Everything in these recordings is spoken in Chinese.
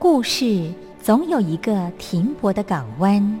故事总有一个停泊的港湾。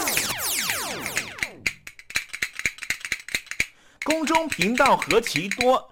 宫中频道何其多，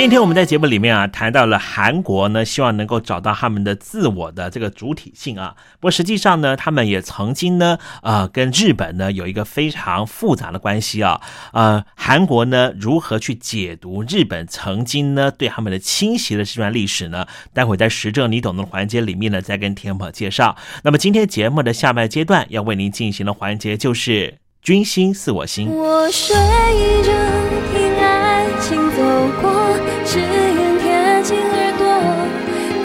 今天我们在节目里面啊谈到了韩国呢，希望能够找到他们的自我的这个主体性啊。不过实际上呢，他们也曾经呢，呃，跟日本呢有一个非常复杂的关系啊。呃，韩国呢如何去解读日本曾经呢对他们的侵袭的这段历史呢？待会在实证你懂的环节里面呢，再跟天宝介绍。那么今天节目的下半阶段要为您进行的环节就是“君心似我心”。我睡着听爱情走过。只愿贴近耳朵，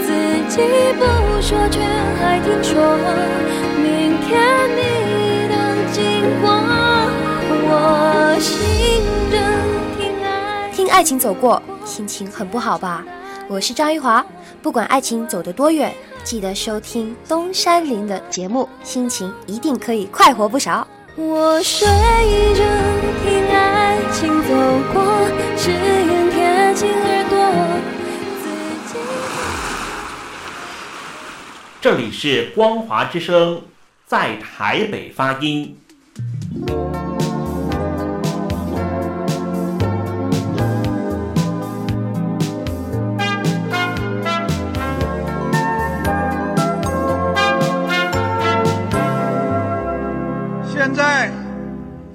自己不说却还听说，明天你的经过，我心着听爱。听爱情走过，心情很不好吧？我是张玉华，不管爱情走得多远，记得收听东山林的节目，心情一定可以快活不少。我睡着听爱情走过，只愿贴近耳朵，自己。这里是光华之声，在台北发音。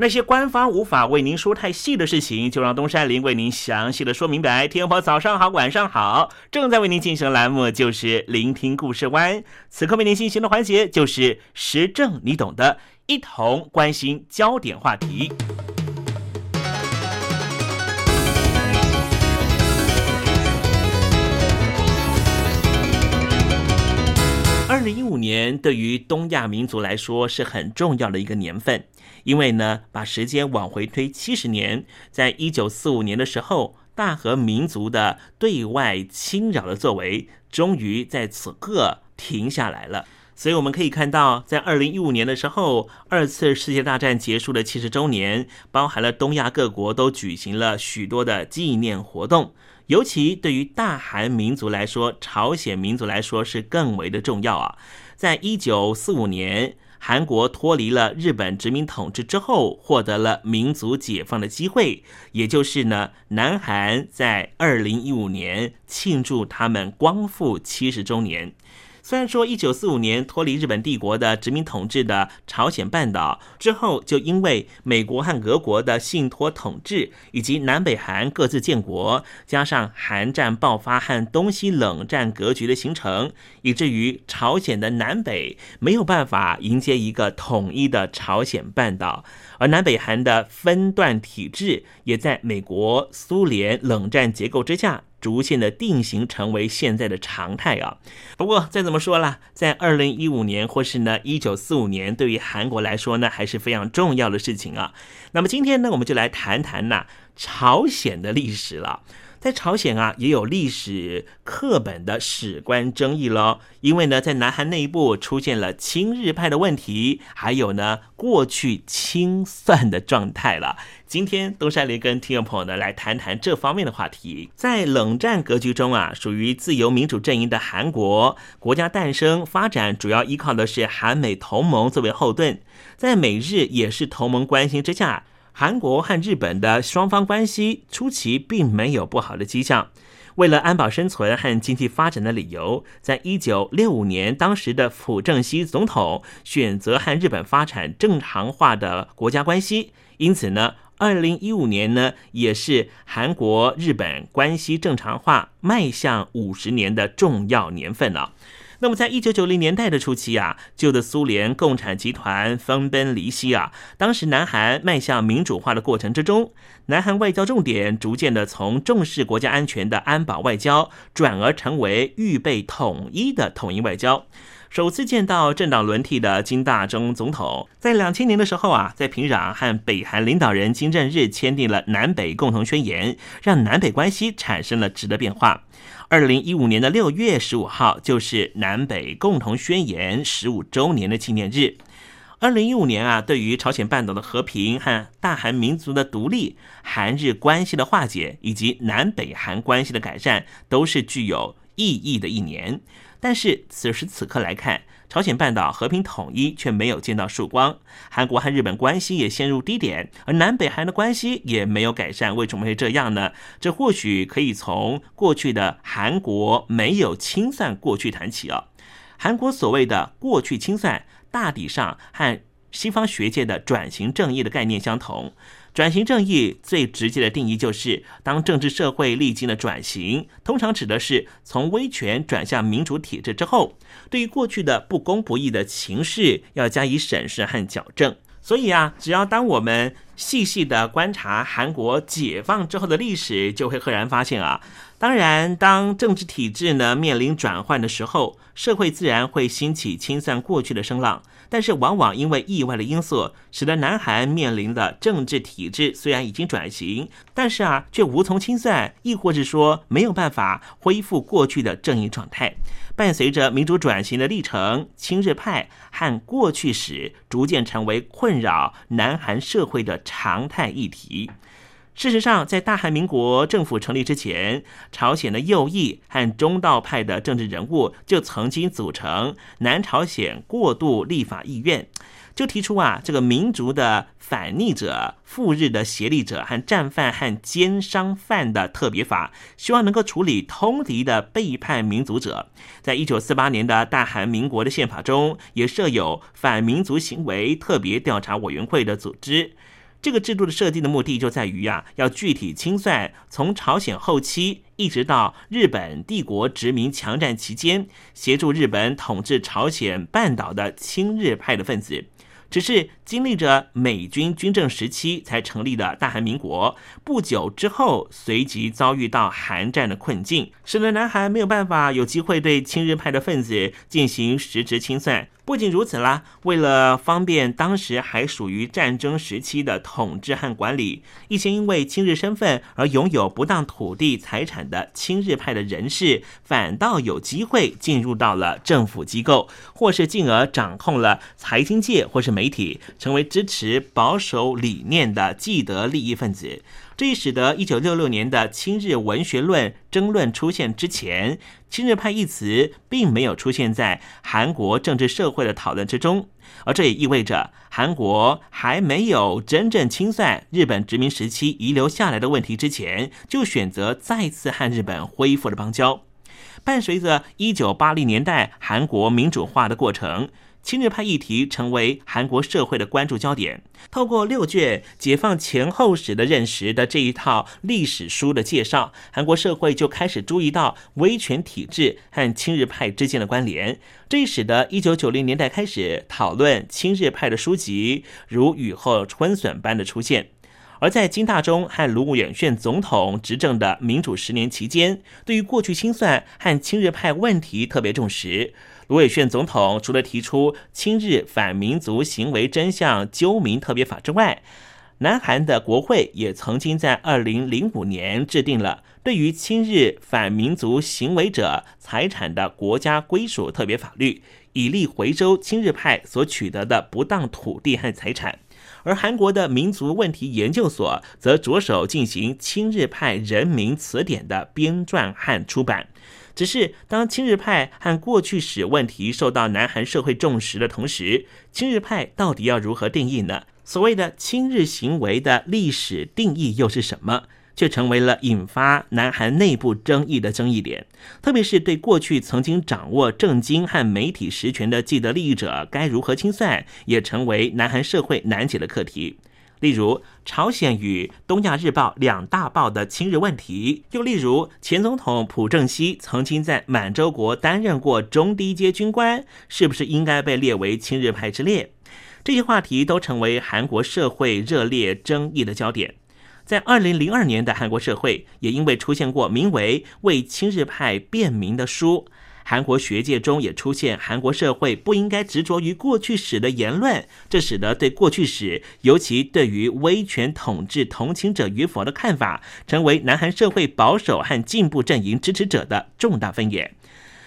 那些官方无法为您说太细的事情，就让东山林为您详细的说明白。天婆早上好，晚上好，正在为您进行的栏目就是聆听故事湾。此刻为您进行的环节就是时政，你懂的，一同关心焦点话题。二零一五年对于东亚民族来说是很重要的一个年份，因为呢，把时间往回推七十年，在一九四五年的时候，大和民族的对外侵扰的作为，终于在此刻停下来了。所以我们可以看到，在二零一五年的时候，二次世界大战结束的七十周年，包含了东亚各国都举行了许多的纪念活动。尤其对于大韩民族来说，朝鲜民族来说是更为的重要啊！在一九四五年。韩国脱离了日本殖民统治之后，获得了民族解放的机会，也就是呢，南韩在二零一五年庆祝他们光复七十周年。虽然说一九四五年脱离日本帝国的殖民统治的朝鲜半岛之后，就因为美国和俄国的信托统治，以及南北韩各自建国，加上韩战爆发和东西冷战格局的形成，以至于朝鲜的南北没有办法迎接一个统一的朝鲜半岛，而南北韩的分段体制也在美国、苏联冷战结构之下。逐渐的定型成为现在的常态啊。不过再怎么说啦，在二零一五年或是呢一九四五年，对于韩国来说呢，还是非常重要的事情啊。那么今天呢，我们就来谈谈呐朝鲜的历史了。在朝鲜啊，也有历史课本的史观争议喽。因为呢，在南韩内部出现了亲日派的问题，还有呢，过去清算的状态了。今天东山林跟听众朋友呢来谈谈这方面的话题。在冷战格局中啊，属于自由民主阵营的韩国国家诞生发展，主要依靠的是韩美同盟作为后盾。在美日也是同盟关系之下。韩国和日本的双方关系初期并没有不好的迹象。为了安保生存和经济发展的理由，在一九六五年，当时的朴正熙总统选择和日本发展正常化的国家关系。因此呢，二零一五年呢，也是韩国日本关系正常化迈向五十年的重要年份了。那么，在一九九零年代的初期啊，旧的苏联共产集团分崩离析啊。当时，南韩迈向民主化的过程之中，南韩外交重点逐渐的从重视国家安全的安保外交，转而成为预备统一的统一外交。首次见到政党轮替的金大中总统，在两千年的时候啊，在平壤和北韩领导人金正日签订了南北共同宣言，让南北关系产生了质的变化。二零一五年的六月十五号，就是南北共同宣言十五周年的纪念日。二零一五年啊，对于朝鲜半岛的和平和大韩民族的独立、韩日关系的化解以及南北韩关系的改善，都是具有意义的一年。但是此时此刻来看，朝鲜半岛和平统一却没有见到曙光，韩国和日本关系也陷入低点，而南北韩的关系也没有改善。为什么会这样呢？这或许可以从过去的韩国没有清算过去谈起哦。韩国所谓的过去清算，大抵上和西方学界的转型正义的概念相同。转型正义最直接的定义就是，当政治社会历经了转型，通常指的是从威权转向民主体制之后，对于过去的不公不义的情势要加以审视和矫正。所以啊，只要当我们细细的观察韩国解放之后的历史，就会赫然发现啊，当然，当政治体制呢面临转换的时候，社会自然会兴起清算过去的声浪。但是，往往因为意外的因素，使得南韩面临的政治体制虽然已经转型，但是啊，却无从清算，亦或是说没有办法恢复过去的正义状态。伴随着民主转型的历程，亲日派和过去史逐渐成为困扰南韩社会的常态议题。事实上，在大韩民国政府成立之前，朝鲜的右翼和中道派的政治人物就曾经组成南朝鲜过渡立法议院，就提出啊，这个民族的反逆者、赴日的协力者和战犯和奸商犯的特别法，希望能够处理通敌的背叛民族者。在一九四八年的大韩民国的宪法中，也设有反民族行为特别调查委员会的组织。这个制度的设计的目的就在于呀，要具体清算从朝鲜后期一直到日本帝国殖民强占期间，协助日本统治朝鲜半岛的亲日派的分子。只是经历着美军军政时期才成立的大韩民国，不久之后随即遭遇到韩战的困境，使得南韩没有办法有机会对亲日派的分子进行实质清算。不仅如此啦，为了方便当时还属于战争时期的统治和管理，一些因为亲日身份而拥有不当土地财产的亲日派的人士，反倒有机会进入到了政府机构，或是进而掌控了财经界或是媒体，成为支持保守理念的既得利益分子。这也使得一九六六年的亲日文学论争论出现之前，亲日派一词并没有出现在韩国政治社会的讨论之中，而这也意味着韩国还没有真正清算日本殖民时期遗留下来的问题之前，就选择再次和日本恢复了邦交。伴随着一九八零年代韩国民主化的过程。亲日派议题成为韩国社会的关注焦点。透过六卷解放前后史的认识的这一套历史书的介绍，韩国社会就开始注意到威权体制和亲日派之间的关联。这使得一九九零年代开始讨论亲日派的书籍如雨后春笋般的出现。而在金大中和卢武铉总统执政的民主十年期间，对于过去清算和亲日派问题特别重视。卢伟铉总统除了提出亲日反民族行为真相究明特别法之外，南韩的国会也曾经在二零零五年制定了对于亲日反民族行为者财产的国家归属特别法律，以利回收亲日派所取得的不当土地和财产。而韩国的民族问题研究所则着手进行亲日派人民词典的编撰和出版。只是当亲日派和过去史问题受到南韩社会重视的同时，亲日派到底要如何定义呢？所谓的亲日行为的历史定义又是什么？却成为了引发南韩内部争议的争议点。特别是对过去曾经掌握政经和媒体实权的既得利益者该如何清算，也成为南韩社会难解的课题。例如，朝鲜与《东亚日报》两大报的亲日问题；又例如，前总统朴正熙曾经在满洲国担任过中低阶军官，是不是应该被列为亲日派之列？这些话题都成为韩国社会热烈争议的焦点。在二零零二年的韩国社会，也因为出现过名为《为亲日派辩明》的书。韩国学界中也出现韩国社会不应该执着于过去史的言论，这使得对过去史，尤其对于威权统治同情者与否的看法，成为南韩社会保守和进步阵营支持者的重大分野。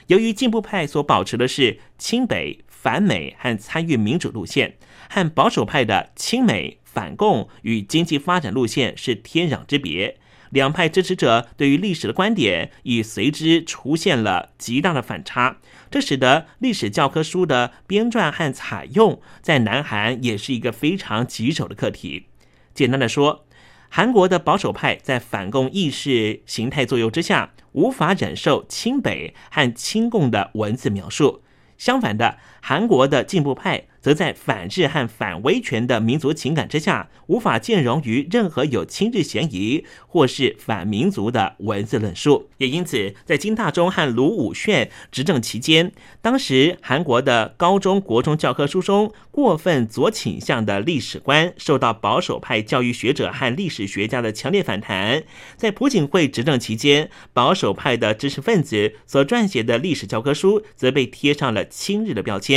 由于进步派所保持的是亲北反美和参与民主路线，和保守派的亲美反共与经济发展路线是天壤之别。两派支持者对于历史的观点已随之出现了极大的反差，这使得历史教科书的编撰和采用在南韩也是一个非常棘手的课题。简单的说，韩国的保守派在反共意识形态作用之下，无法忍受亲北和亲共的文字描述。相反的，韩国的进步派则在反日和反威权的民族情感之下，无法兼容于任何有亲日嫌疑或是反民族的文字论述。也因此，在金大中和卢武铉执政期间，当时韩国的高中国中教科书中过分左倾向的历史观，受到保守派教育学者和历史学家的强烈反弹。在朴槿惠执政期间，保守派的知识分子所撰写的历史教科书，则被贴上了。亲日的标签，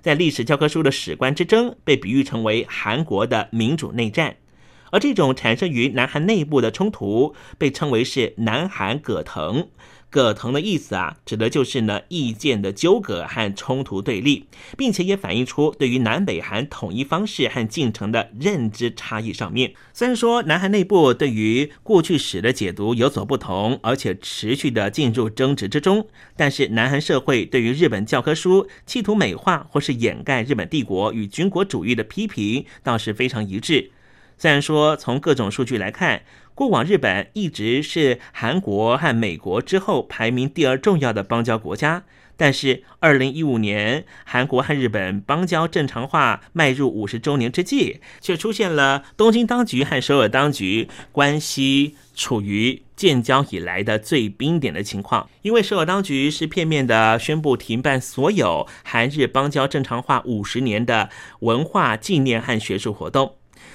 在历史教科书的史观之争被比喻成为韩国的民主内战，而这种产生于南韩内部的冲突被称为是南韩葛藤。葛藤的意思啊，指的就是呢意见的纠葛和冲突对立，并且也反映出对于南北韩统一方式和进程的认知差异上面。虽然说南韩内部对于过去史的解读有所不同，而且持续的进入争执之中，但是南韩社会对于日本教科书企图美化或是掩盖日本帝国与军国主义的批评倒是非常一致。虽然说从各种数据来看，过往日本一直是韩国和美国之后排名第二重要的邦交国家，但是二零一五年韩国和日本邦交正常化迈入五十周年之际，却出现了东京当局和首尔当局关系处于建交以来的最冰点的情况。因为首尔当局是片面的宣布停办所有韩日邦交正常化五十年的文化纪念和学术活动。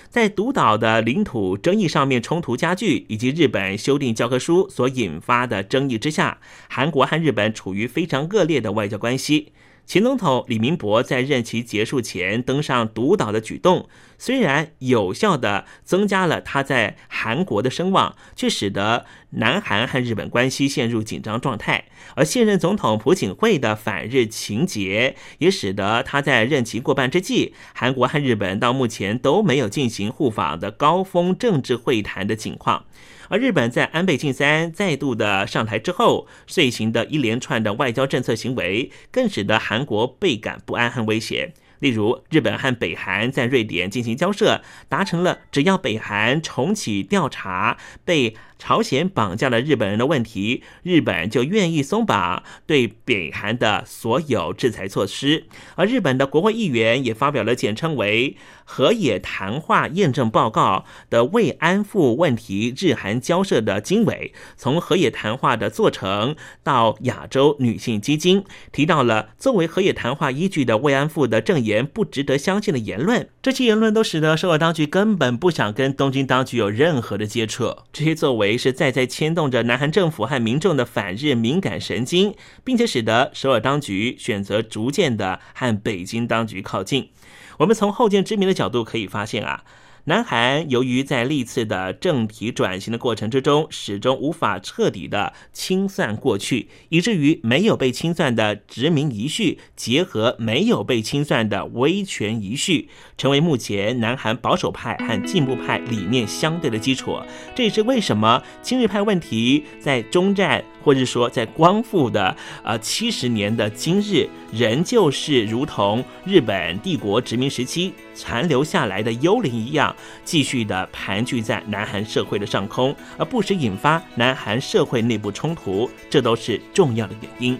在独岛的领土争议上面冲突加剧，以及日本修订教科书所引发的争议之下，韩国和日本处于非常恶劣的外交关系。前总统李明博在任期结束前登上独岛的举动，虽然有效的增加了他在韩国的声望，却使得南韩和日本关系陷入紧张状态。而现任总统朴槿惠的反日情节，也使得他在任期过半之际，韩国和日本到目前都没有进行互访的高峰政治会谈的情况。而日本在安倍晋三再度的上台之后，遂行的一连串的外交政策行为，更使得韩国倍感不安和威胁。例如，日本和北韩在瑞典进行交涉，达成了只要北韩重启调查被。朝鲜绑架了日本人的问题，日本就愿意松绑对北韩的所有制裁措施。而日本的国会议员也发表了简称为“河野谈话验证报告”的慰安妇问题日韩交涉的经纬，从河野谈话的做成到亚洲女性基金，提到了作为河野谈话依据的慰安妇的证言不值得相信的言论。这些言论都使得首尔当局根本不想跟东京当局有任何的接触。这些作为。是在在牵动着南韩政府和民众的反日敏感神经，并且使得首尔当局选择逐渐的和北京当局靠近。我们从后见之明的角度可以发现啊。南韩由于在历次的政体转型的过程之中，始终无法彻底的清算过去，以至于没有被清算的殖民遗绪结合没有被清算的威权遗绪，成为目前南韩保守派和进步派理念相对的基础。这也是为什么亲日派问题在中战。或者说，在光复的呃七十年的今日，仍旧是如同日本帝国殖民时期残留下来的幽灵一样，继续的盘踞在南韩社会的上空，而不时引发南韩社会内部冲突，这都是重要的原因。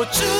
我知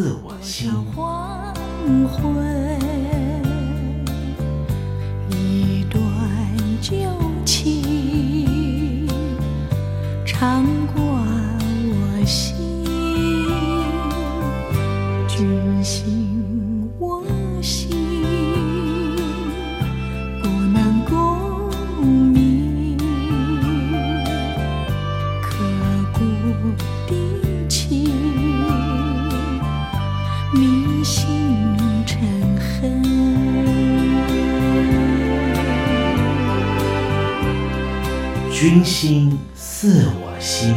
自我心。心似我心。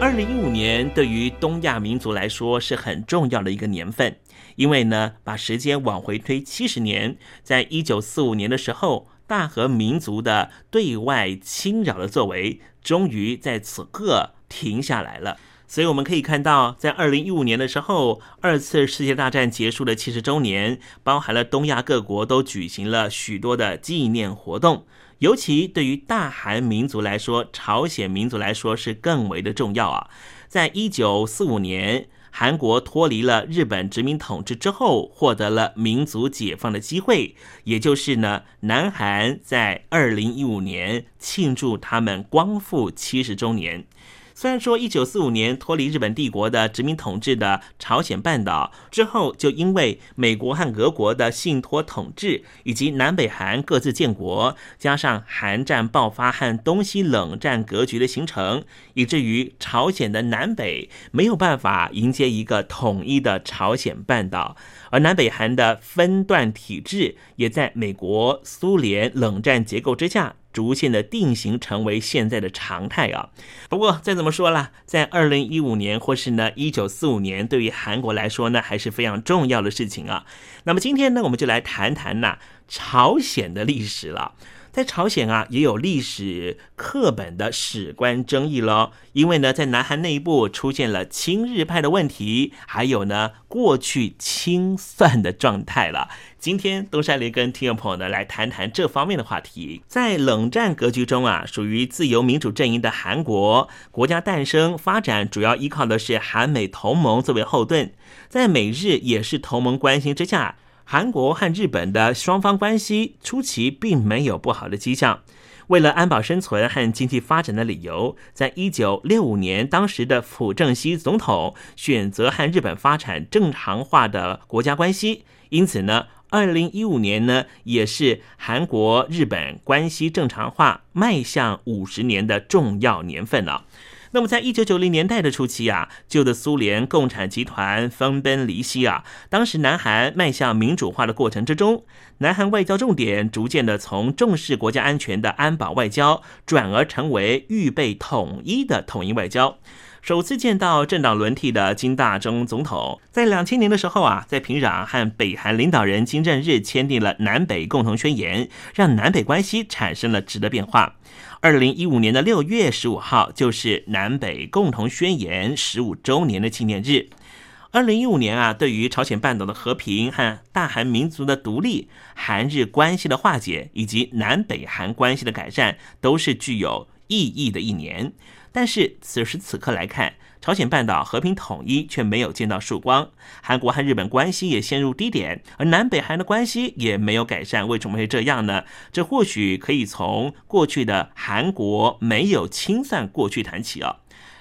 二零一五年对于东亚民族来说是很重要的一个年份，因为呢，把时间往回推七十年，在一九四五年的时候，大和民族的对外侵扰的作为，终于在此刻停下来了。所以我们可以看到，在二零一五年的时候，二次世界大战结束的七十周年，包含了东亚各国都举行了许多的纪念活动。尤其对于大韩民族来说，朝鲜民族来说是更为的重要啊！在一九四五年，韩国脱离了日本殖民统治之后，获得了民族解放的机会，也就是呢，南韩在二零一五年庆祝他们光复七十周年。虽然说一九四五年脱离日本帝国的殖民统治的朝鲜半岛之后，就因为美国和俄国的信托统治，以及南北韩各自建国，加上韩战爆发和东西冷战格局的形成，以至于朝鲜的南北没有办法迎接一个统一的朝鲜半岛，而南北韩的分段体制也在美国、苏联冷战结构之下。逐渐的定型成为现在的常态啊。不过再怎么说啦，在二零一五年或是呢一九四五年，对于韩国来说呢，还是非常重要的事情啊。那么今天呢，我们就来谈谈呐朝鲜的历史了。在朝鲜啊，也有历史课本的史观争议喽。因为呢，在南韩内部出现了亲日派的问题，还有呢过去清算的状态了。今天东山林跟听众朋友呢来谈谈这方面的话题。在冷战格局中啊，属于自由民主阵营的韩国，国家诞生发展主要依靠的是韩美同盟作为后盾，在美日也是同盟关系之下。韩国和日本的双方关系初期并没有不好的迹象。为了安保生存和经济发展的理由，在一九六五年，当时的朴正熙总统选择和日本发展正常化的国家关系。因此呢，二零一五年呢，也是韩国日本关系正常化迈向五十年的重要年份了。那么，在一九九零年代的初期啊，旧的苏联共产集团分崩离析啊，当时南韩迈向民主化的过程之中，南韩外交重点逐渐的从重视国家安全的安保外交，转而成为预备统一的统一外交。首次见到政党轮替的金大中总统，在两千年的时候啊，在平壤和北韩领导人金正日签订了南北共同宣言，让南北关系产生了质的变化。二零一五年的六月十五号，就是南北共同宣言十五周年的纪念日。二零一五年啊，对于朝鲜半岛的和平和大韩民族的独立、韩日关系的化解以及南北韩关系的改善，都是具有意义的一年。但是此时此刻来看，朝鲜半岛和平统一却没有见到曙光，韩国和日本关系也陷入低点，而南北韩的关系也没有改善。为什么会这样呢？这或许可以从过去的韩国没有清算过去谈起哦。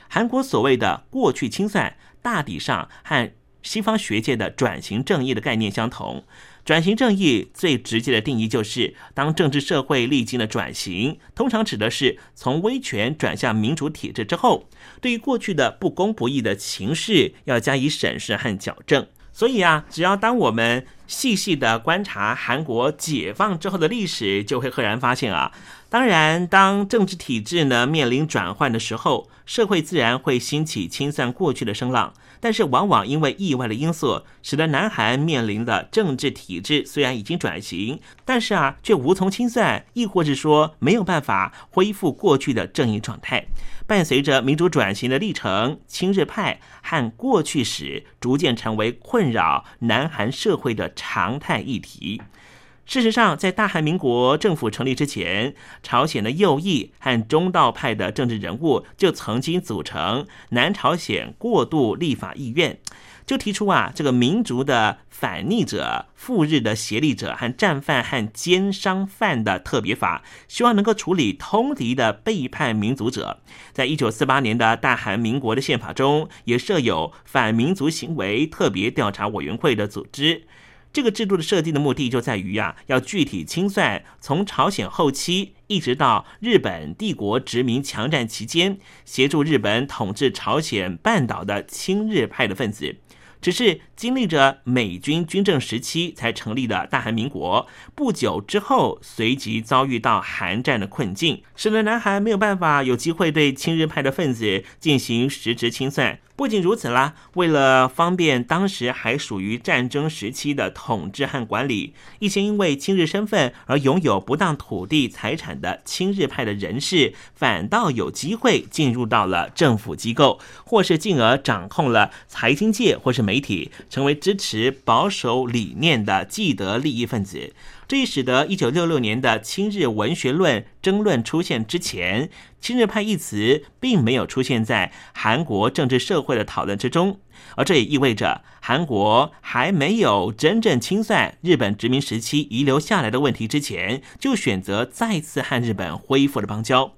韩国所谓的过去清算，大抵上和西方学界的转型正义的概念相同。转型正义最直接的定义就是，当政治社会历经了转型，通常指的是从威权转向民主体制之后，对于过去的不公不义的情势要加以审视和矫正。所以啊，只要当我们细细的观察韩国解放之后的历史，就会赫然发现啊，当然，当政治体制呢面临转换的时候，社会自然会兴起清算过去的声浪。但是，往往因为意外的因素，使得南韩面临的政治体制虽然已经转型，但是啊，却无从清算，亦或是说没有办法恢复过去的正义状态。伴随着民主转型的历程，亲日派和过去史逐渐成为困扰南韩社会的常态议题。事实上，在大韩民国政府成立之前，朝鲜的右翼和中道派的政治人物就曾经组成南朝鲜过渡立法议院，就提出啊，这个民族的反逆者、赴日的协力者和战犯和奸商犯的特别法，希望能够处理通敌的背叛民族者。在一九四八年的大韩民国的宪法中，也设有反民族行为特别调查委员会的组织。这个制度的设定的目的就在于呀，要具体清算从朝鲜后期一直到日本帝国殖民强占期间，协助日本统治朝鲜半岛的亲日派的分子。只是经历着美军军政时期才成立的大韩民国，不久之后随即遭遇到韩战的困境，使得南韩没有办法有机会对亲日派的分子进行实质清算。不仅如此啦，为了方便当时还属于战争时期的统治和管理，一些因为亲日身份而拥有不当土地财产的亲日派的人士，反倒有机会进入到了政府机构，或是进而掌控了财经界或是媒体，成为支持保守理念的既得利益分子。这也使得一九六六年的亲日文学论争论出现之前，亲日派一词并没有出现在韩国政治社会的讨论之中，而这也意味着韩国还没有真正清算日本殖民时期遗留下来的问题之前，就选择再次和日本恢复了邦交。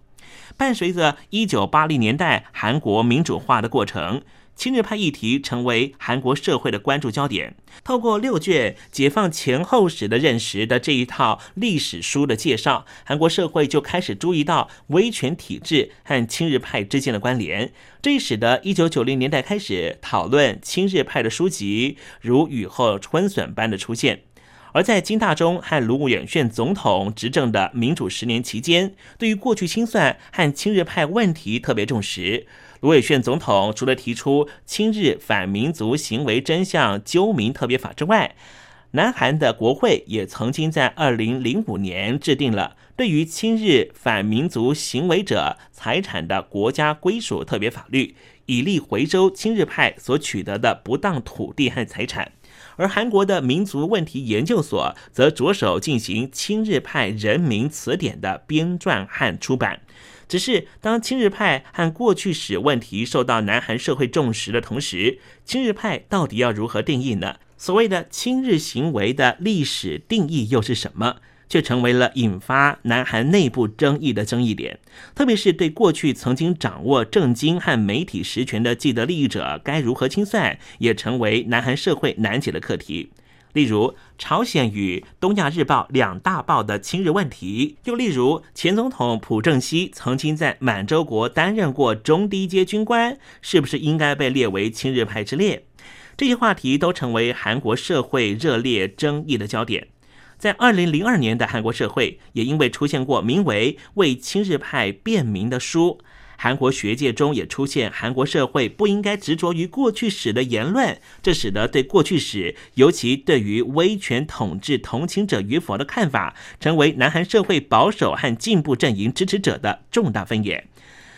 伴随着一九八零年代韩国民主化的过程。亲日派议题成为韩国社会的关注焦点。透过六卷解放前后史的认识的这一套历史书的介绍，韩国社会就开始注意到威权体制和亲日派之间的关联。这也使得一九九零年代开始讨论亲日派的书籍如雨后春笋般的出现。而在金大中和卢武铉总统执政的民主十年期间，对于过去清算和亲日派问题特别重视。卢伟炫总统除了提出亲日反民族行为真相究明特别法之外，南韩的国会也曾经在二零零五年制定了对于亲日反民族行为者财产的国家归属特别法律，以利回收亲日派所取得的不当土地和财产。而韩国的民族问题研究所则着手进行亲日派人民词典的编撰和出版。只是当亲日派和过去史问题受到南韩社会重视的同时，亲日派到底要如何定义呢？所谓的亲日行为的历史定义又是什么？却成为了引发南韩内部争议的争议点，特别是对过去曾经掌握政经和媒体实权的既得利益者该如何清算，也成为南韩社会难解的课题。例如，朝鲜与东亚日报两大报的亲日问题；又例如，前总统朴正熙曾经在满洲国担任过中低阶军官，是不是应该被列为亲日派之列？这些话题都成为韩国社会热烈争议的焦点。在二零零二年的韩国社会，也因为出现过名为“为亲日派辩明”的书，韩国学界中也出现韩国社会不应该执着于过去史的言论，这使得对过去史，尤其对于威权统治同情者与否的看法，成为南韩社会保守和进步阵营支持者的重大分野。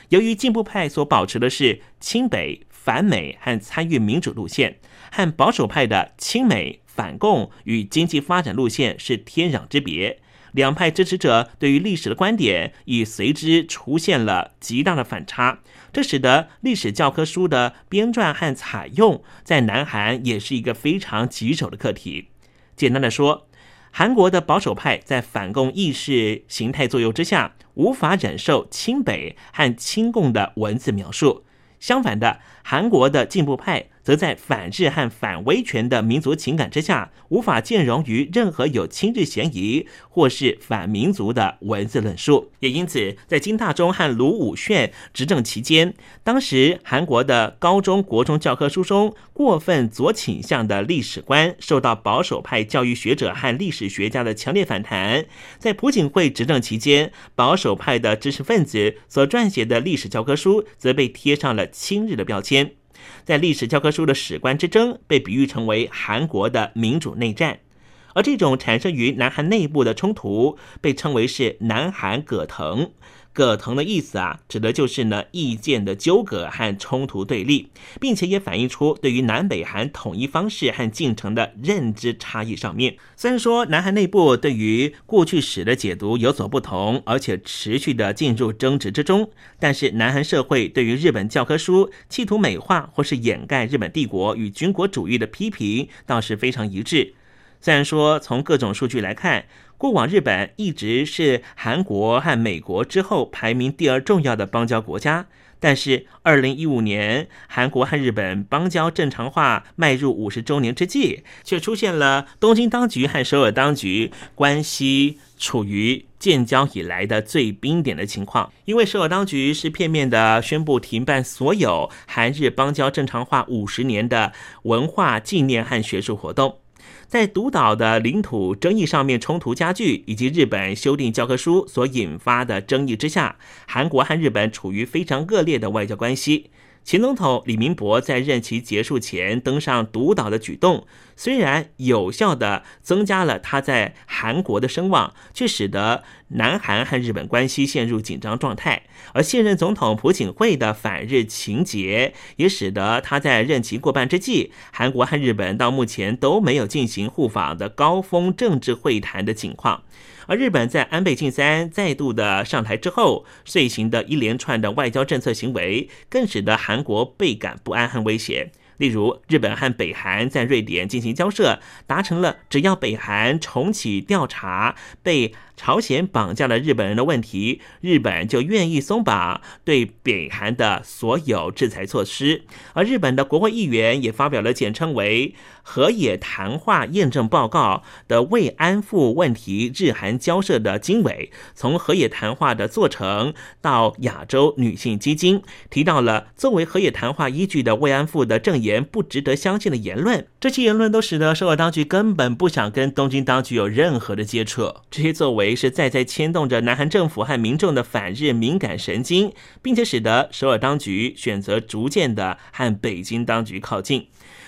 由于进步派所保持的是亲北、反美和参与民主路线，和保守派的亲美。反共与经济发展路线是天壤之别，两派支持者对于历史的观点已随之出现了极大的反差，这使得历史教科书的编撰和采用在南韩也是一个非常棘手的课题。简单的说，韩国的保守派在反共意识形态作用之下，无法忍受亲北和亲共的文字描述。相反的，韩国的进步派则在反日和反威权的民族情感之下，无法兼容于任何有亲日嫌疑或是反民族的文字论述。也因此，在金大中和卢武铉执政期间，当时韩国的高中国中教科书中过分左倾向的历史观，受到保守派教育学者和历史学家的强烈反弹。在朴槿惠执政期间，保守派的知识分子所撰写的历史教科书，则被贴上了。亲日的标签，在历史教科书的史观之争被比喻成为韩国的民主内战，而这种产生于南韩内部的冲突被称为是南韩葛藤。葛藤的意思啊，指的就是呢意见的纠葛和冲突对立，并且也反映出对于南北韩统一方式和进程的认知差异上面。虽然说南韩内部对于过去史的解读有所不同，而且持续的进入争执之中，但是南韩社会对于日本教科书企图美化或是掩盖日本帝国与军国主义的批评倒是非常一致。虽然说从各种数据来看，过往日本一直是韩国和美国之后排名第二重要的邦交国家，但是二零一五年韩国和日本邦交正常化迈入五十周年之际，却出现了东京当局和首尔当局关系处于建交以来的最冰点的情况。因为首尔当局是片面的宣布停办所有韩日邦交正常化五十年的文化纪念和学术活动。在独岛的领土争议上面冲突加剧，以及日本修订教科书所引发的争议之下，韩国和日本处于非常恶劣的外交关系。前总统李明博在任期结束前登上独岛的举动，虽然有效的增加了他在韩国的声望，却使得南韩和日本关系陷入紧张状态。而现任总统朴槿惠的反日情节，也使得他在任期过半之际，韩国和日本到目前都没有进行互访的高峰政治会谈的情况。而日本在安倍晋三再度的上台之后，遂行的一连串的外交政策行为，更使得韩国倍感不安和威胁。例如，日本和北韩在瑞典进行交涉，达成了只要北韩重启调查被朝鲜绑架了日本人的问题，日本就愿意松绑对北韩的所有制裁措施。而日本的国会议员也发表了简称为“河野谈话验证报告”的慰安妇问题日韩交涉的经纬，从河野谈话的做成到亚洲女性基金，提到了作为河野谈话依据的慰安妇的证言。不值得相信的言论，这些言论都使得首尔当局根本不想跟东京当局有任何的接触。这些作为是在在牵动着南韩政府和民众的反日敏感神经，并且使得首尔当局选择逐渐的和北京当局靠近。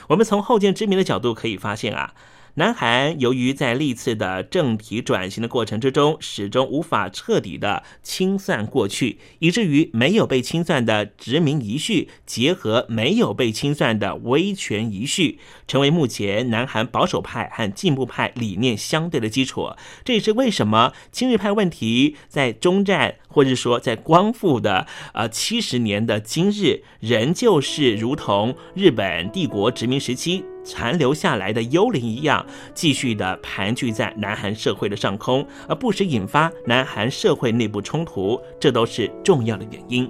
我们从后见之明的角度可以发现啊。南韩由于在历次的政体转型的过程之中，始终无法彻底的清算过去，以至于没有被清算的殖民遗绪，结合没有被清算的威权遗绪，成为目前南韩保守派和进步派理念相对的基础。这也是为什么亲日派问题在中战或者说在光复的呃七十年的今日，仍旧是如同日本帝国殖民时期残留下来的幽灵一样，继续的盘踞在南韩社会的上空，而不时引发南韩社会内部冲突，这都是重要的原因。